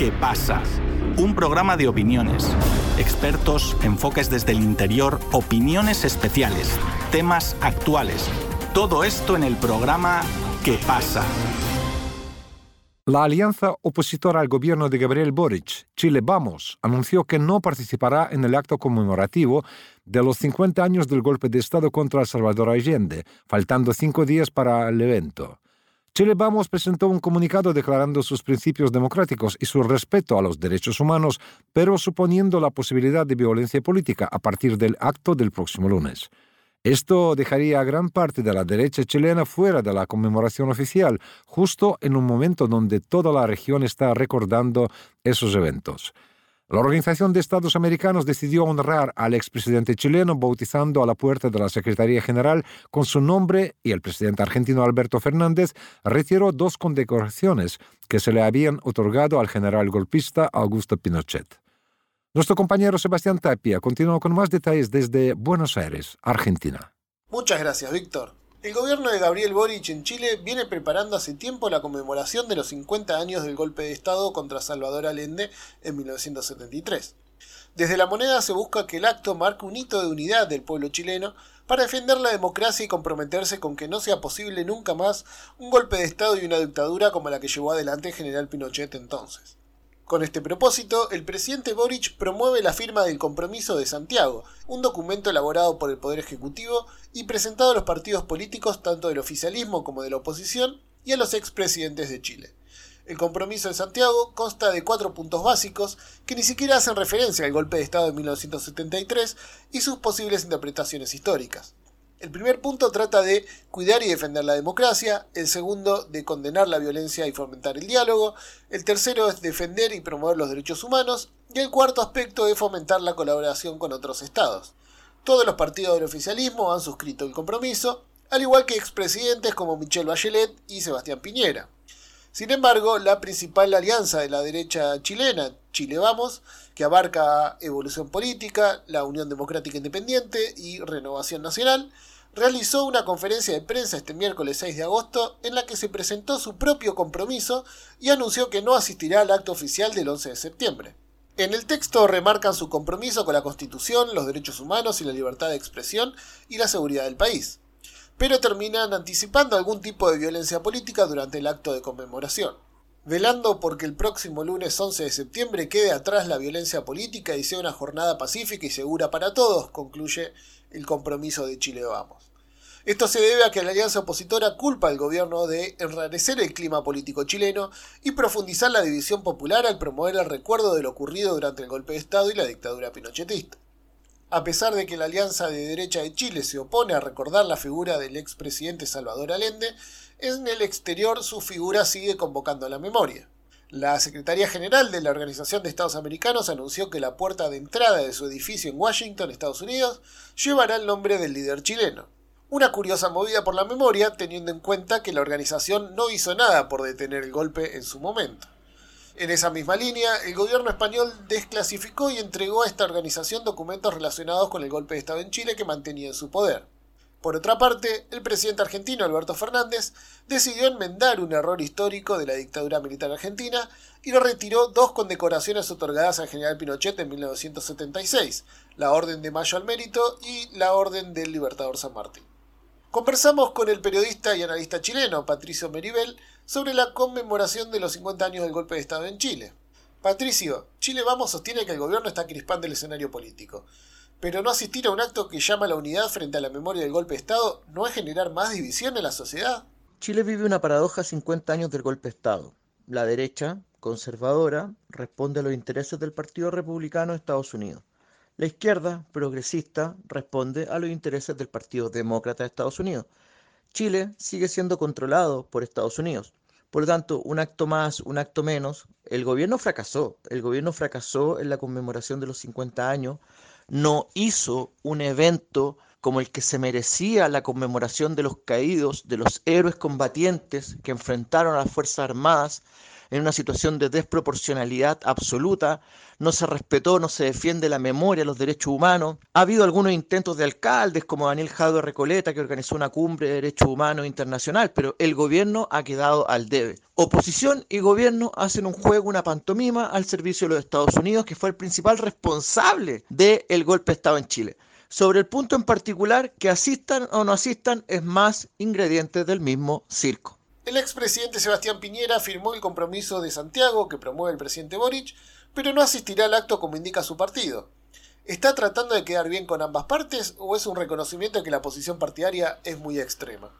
¿Qué pasa? Un programa de opiniones, expertos, enfoques desde el interior, opiniones especiales, temas actuales. Todo esto en el programa ¿Qué pasa? La alianza opositora al gobierno de Gabriel Boric, Chile Vamos, anunció que no participará en el acto conmemorativo de los 50 años del golpe de Estado contra Salvador Allende, faltando cinco días para el evento. Chile Vamos presentó un comunicado declarando sus principios democráticos y su respeto a los derechos humanos, pero suponiendo la posibilidad de violencia política a partir del acto del próximo lunes. Esto dejaría a gran parte de la derecha chilena fuera de la conmemoración oficial, justo en un momento donde toda la región está recordando esos eventos. La Organización de Estados Americanos decidió honrar al expresidente chileno bautizando a la puerta de la Secretaría General con su nombre y el presidente argentino Alberto Fernández retiró dos condecoraciones que se le habían otorgado al general golpista Augusto Pinochet. Nuestro compañero Sebastián Tapia continúa con más detalles desde Buenos Aires, Argentina. Muchas gracias, Víctor. El gobierno de Gabriel Boric en Chile viene preparando hace tiempo la conmemoración de los 50 años del golpe de Estado contra Salvador Allende en 1973. Desde la moneda se busca que el acto marque un hito de unidad del pueblo chileno para defender la democracia y comprometerse con que no sea posible nunca más un golpe de Estado y una dictadura como la que llevó adelante el general Pinochet entonces. Con este propósito, el presidente Boric promueve la firma del Compromiso de Santiago, un documento elaborado por el Poder Ejecutivo y presentado a los partidos políticos tanto del oficialismo como de la oposición y a los expresidentes de Chile. El Compromiso de Santiago consta de cuatro puntos básicos que ni siquiera hacen referencia al golpe de Estado de 1973 y sus posibles interpretaciones históricas. El primer punto trata de cuidar y defender la democracia, el segundo de condenar la violencia y fomentar el diálogo, el tercero es defender y promover los derechos humanos, y el cuarto aspecto es fomentar la colaboración con otros estados. Todos los partidos del oficialismo han suscrito el compromiso, al igual que expresidentes como Michelle Bachelet y Sebastián Piñera. Sin embargo, la principal alianza de la derecha chilena, Chile Vamos, que abarca Evolución Política, la Unión Democrática Independiente y Renovación Nacional, realizó una conferencia de prensa este miércoles 6 de agosto en la que se presentó su propio compromiso y anunció que no asistirá al acto oficial del 11 de septiembre. En el texto remarcan su compromiso con la Constitución, los derechos humanos y la libertad de expresión y la seguridad del país pero terminan anticipando algún tipo de violencia política durante el acto de conmemoración. Velando porque el próximo lunes 11 de septiembre quede atrás la violencia política y sea una jornada pacífica y segura para todos, concluye el compromiso de Chile Vamos. Esto se debe a que la alianza opositora culpa al gobierno de enrarecer el clima político chileno y profundizar la división popular al promover el recuerdo de lo ocurrido durante el golpe de Estado y la dictadura pinochetista. A pesar de que la Alianza de Derecha de Chile se opone a recordar la figura del expresidente Salvador Allende, en el exterior su figura sigue convocando a la memoria. La Secretaría General de la Organización de Estados Americanos anunció que la puerta de entrada de su edificio en Washington, Estados Unidos, llevará el nombre del líder chileno. Una curiosa movida por la memoria, teniendo en cuenta que la organización no hizo nada por detener el golpe en su momento. En esa misma línea, el gobierno español desclasificó y entregó a esta organización documentos relacionados con el golpe de Estado en Chile que mantenía en su poder. Por otra parte, el presidente argentino Alberto Fernández decidió enmendar un error histórico de la dictadura militar argentina y le retiró dos condecoraciones otorgadas al general Pinochet en 1976, la Orden de Mayo al Mérito y la Orden del Libertador San Martín. Conversamos con el periodista y analista chileno Patricio Meribel sobre la conmemoración de los 50 años del golpe de Estado en Chile. Patricio, Chile Vamos sostiene que el gobierno está crispando el escenario político. Pero no asistir a un acto que llama a la unidad frente a la memoria del golpe de Estado no es generar más división en la sociedad. Chile vive una paradoja 50 años del golpe de Estado. La derecha, conservadora, responde a los intereses del Partido Republicano de Estados Unidos. La izquierda, progresista, responde a los intereses del Partido Demócrata de Estados Unidos. Chile sigue siendo controlado por Estados Unidos. Por lo tanto, un acto más, un acto menos, el gobierno fracasó. El gobierno fracasó en la conmemoración de los 50 años, no hizo un evento como el que se merecía la conmemoración de los caídos, de los héroes combatientes que enfrentaron a las Fuerzas Armadas en una situación de desproporcionalidad absoluta, no se respetó, no se defiende la memoria, los derechos humanos. Ha habido algunos intentos de alcaldes como Daniel Jado Recoleta que organizó una cumbre de derechos humanos internacional, pero el gobierno ha quedado al debe. Oposición y gobierno hacen un juego, una pantomima al servicio de los Estados Unidos, que fue el principal responsable del golpe de Estado en Chile. Sobre el punto en particular, que asistan o no asistan es más ingrediente del mismo circo. El expresidente Sebastián Piñera firmó el compromiso de Santiago que promueve el presidente Boric, pero no asistirá al acto como indica su partido. ¿Está tratando de quedar bien con ambas partes o es un reconocimiento de que la posición partidaria es muy extrema?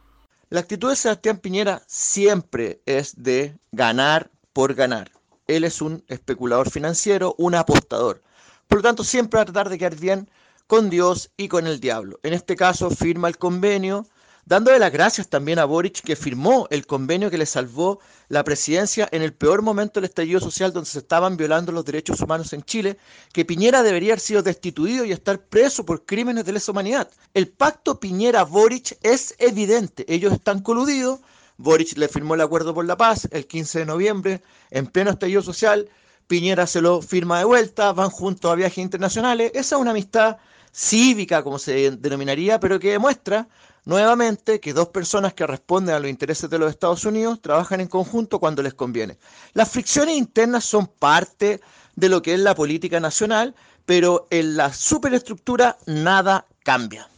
La actitud de Sebastián Piñera siempre es de ganar por ganar. Él es un especulador financiero, un apostador. Por lo tanto, siempre va a tratar de quedar bien con Dios y con el diablo. En este caso firma el convenio, dándole las gracias también a Boric que firmó el convenio que le salvó la presidencia en el peor momento del estallido social donde se estaban violando los derechos humanos en Chile, que Piñera debería haber sido destituido y estar preso por crímenes de lesa humanidad. El pacto Piñera-Boric es evidente, ellos están coludidos. Boric le firmó el acuerdo por la paz el 15 de noviembre, en pleno estallido social. Piñera se lo firma de vuelta, van juntos a viajes internacionales. Esa es una amistad cívica, como se denominaría, pero que demuestra nuevamente que dos personas que responden a los intereses de los Estados Unidos trabajan en conjunto cuando les conviene. Las fricciones internas son parte de lo que es la política nacional, pero en la superestructura nada cambia.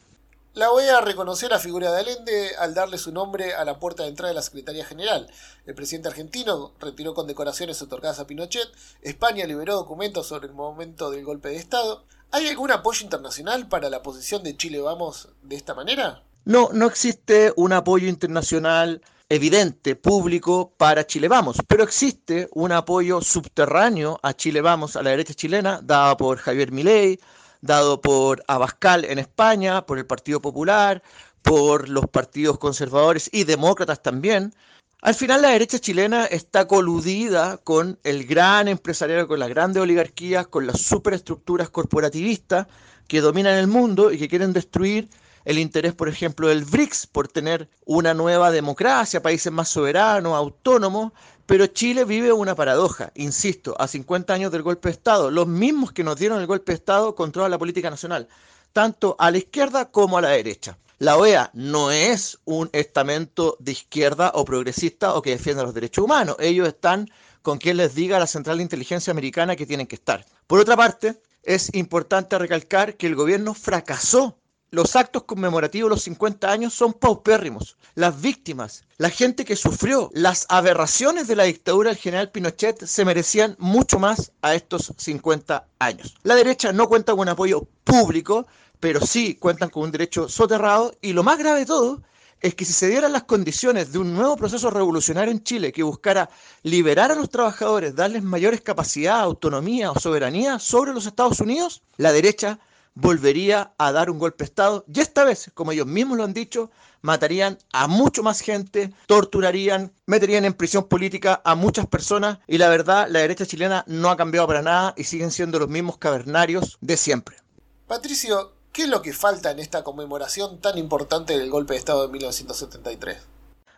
La OEA reconoció la figura de Allende al darle su nombre a la puerta de entrada de la Secretaría General. El presidente argentino retiró condecoraciones otorgadas a Pinochet. España liberó documentos sobre el momento del golpe de Estado. ¿Hay algún apoyo internacional para la posición de Chile Vamos de esta manera? No, no existe un apoyo internacional evidente, público, para Chile Vamos, pero existe un apoyo subterráneo a Chile Vamos, a la derecha chilena, dado por Javier Milei, dado por Abascal en España, por el Partido Popular, por los partidos conservadores y demócratas también, al final la derecha chilena está coludida con el gran empresariado, con las grandes oligarquías, con las superestructuras corporativistas que dominan el mundo y que quieren destruir el interés, por ejemplo, del BRICS por tener una nueva democracia, países más soberanos, autónomos, pero Chile vive una paradoja, insisto, a 50 años del golpe de Estado, los mismos que nos dieron el golpe de Estado controlan la política nacional, tanto a la izquierda como a la derecha. La OEA no es un estamento de izquierda o progresista o que defienda los derechos humanos. Ellos están con quien les diga a la Central de Inteligencia Americana que tienen que estar. Por otra parte, es importante recalcar que el gobierno fracasó. Los actos conmemorativos de los 50 años son paupérrimos. Las víctimas, la gente que sufrió las aberraciones de la dictadura del general Pinochet se merecían mucho más a estos 50 años. La derecha no cuenta con apoyo público, pero sí cuentan con un derecho soterrado y lo más grave de todo es que si se dieran las condiciones de un nuevo proceso revolucionario en Chile que buscara liberar a los trabajadores, darles mayores capacidad, autonomía o soberanía sobre los Estados Unidos, la derecha volvería a dar un golpe de Estado y esta vez, como ellos mismos lo han dicho, matarían a mucho más gente, torturarían, meterían en prisión política a muchas personas y la verdad, la derecha chilena no ha cambiado para nada y siguen siendo los mismos cavernarios de siempre. Patricio, ¿Qué es lo que falta en esta conmemoración tan importante del golpe de Estado de 1973?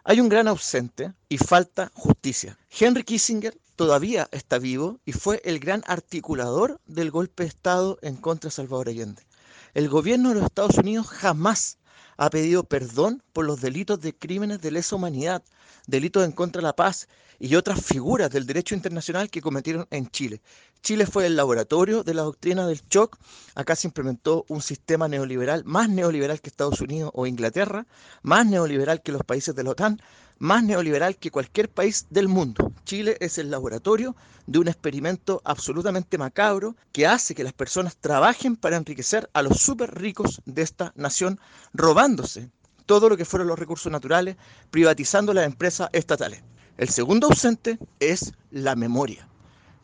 Hay un gran ausente y falta justicia. Henry Kissinger todavía está vivo y fue el gran articulador del golpe de Estado en contra de Salvador Allende. El gobierno de los Estados Unidos jamás ha pedido perdón por los delitos de crímenes de lesa humanidad, delitos en contra de la paz y otras figuras del derecho internacional que cometieron en Chile. Chile fue el laboratorio de la doctrina del shock. Acá se implementó un sistema neoliberal, más neoliberal que Estados Unidos o Inglaterra, más neoliberal que los países de la OTAN, más neoliberal que cualquier país del mundo. Chile es el laboratorio de un experimento absolutamente macabro que hace que las personas trabajen para enriquecer a los súper ricos de esta nación, robándose todo lo que fueron los recursos naturales, privatizando las empresas estatales. El segundo ausente es la memoria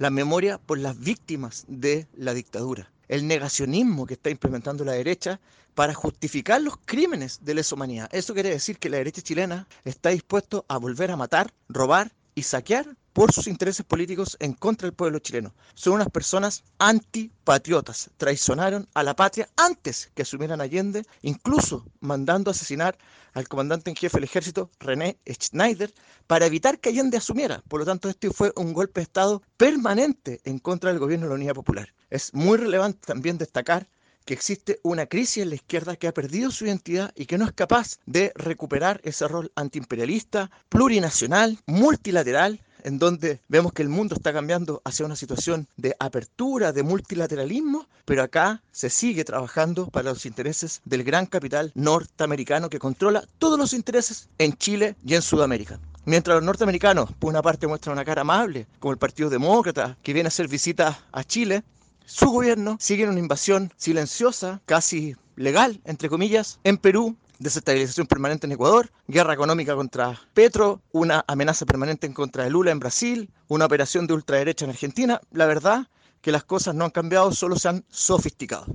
la memoria por las víctimas de la dictadura, el negacionismo que está implementando la derecha para justificar los crímenes de lesa humanidad. Eso quiere decir que la derecha chilena está dispuesto a volver a matar, robar y saquear por sus intereses políticos en contra del pueblo chileno. Son unas personas antipatriotas. Traicionaron a la patria antes que asumieran Allende, incluso mandando asesinar al comandante en jefe del ejército, René Schneider, para evitar que Allende asumiera. Por lo tanto, este fue un golpe de Estado permanente en contra del gobierno de la Unidad Popular. Es muy relevante también destacar que existe una crisis en la izquierda que ha perdido su identidad y que no es capaz de recuperar ese rol antiimperialista, plurinacional, multilateral, en donde vemos que el mundo está cambiando hacia una situación de apertura, de multilateralismo, pero acá se sigue trabajando para los intereses del gran capital norteamericano que controla todos los intereses en Chile y en Sudamérica. Mientras los norteamericanos, por una parte, muestran una cara amable, como el Partido Demócrata, que viene a hacer visitas a Chile, su gobierno sigue una invasión silenciosa, casi legal, entre comillas, en Perú, desestabilización permanente en Ecuador, guerra económica contra Petro, una amenaza permanente en contra de Lula en Brasil, una operación de ultraderecha en Argentina. La verdad que las cosas no han cambiado, solo se han sofisticado.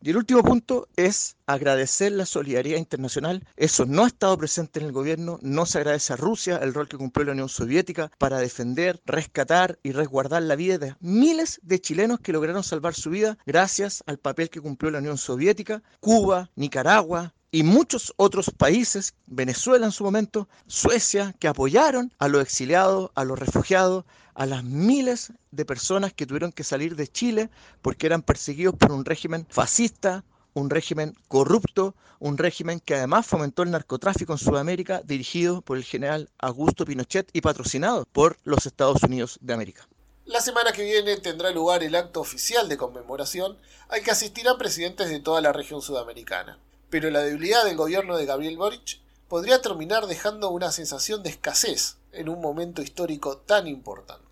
Y el último punto es agradecer la solidaridad internacional. Eso no ha estado presente en el gobierno. No se agradece a Rusia el rol que cumplió la Unión Soviética para defender, rescatar y resguardar la vida de miles de chilenos que lograron salvar su vida gracias al papel que cumplió la Unión Soviética. Cuba, Nicaragua, y muchos otros países, Venezuela en su momento, Suecia, que apoyaron a los exiliados, a los refugiados, a las miles de personas que tuvieron que salir de Chile porque eran perseguidos por un régimen fascista, un régimen corrupto, un régimen que además fomentó el narcotráfico en Sudamérica dirigido por el general Augusto Pinochet y patrocinado por los Estados Unidos de América. La semana que viene tendrá lugar el acto oficial de conmemoración al que asistirán presidentes de toda la región sudamericana pero la debilidad del gobierno de Gabriel Boric podría terminar dejando una sensación de escasez en un momento histórico tan importante.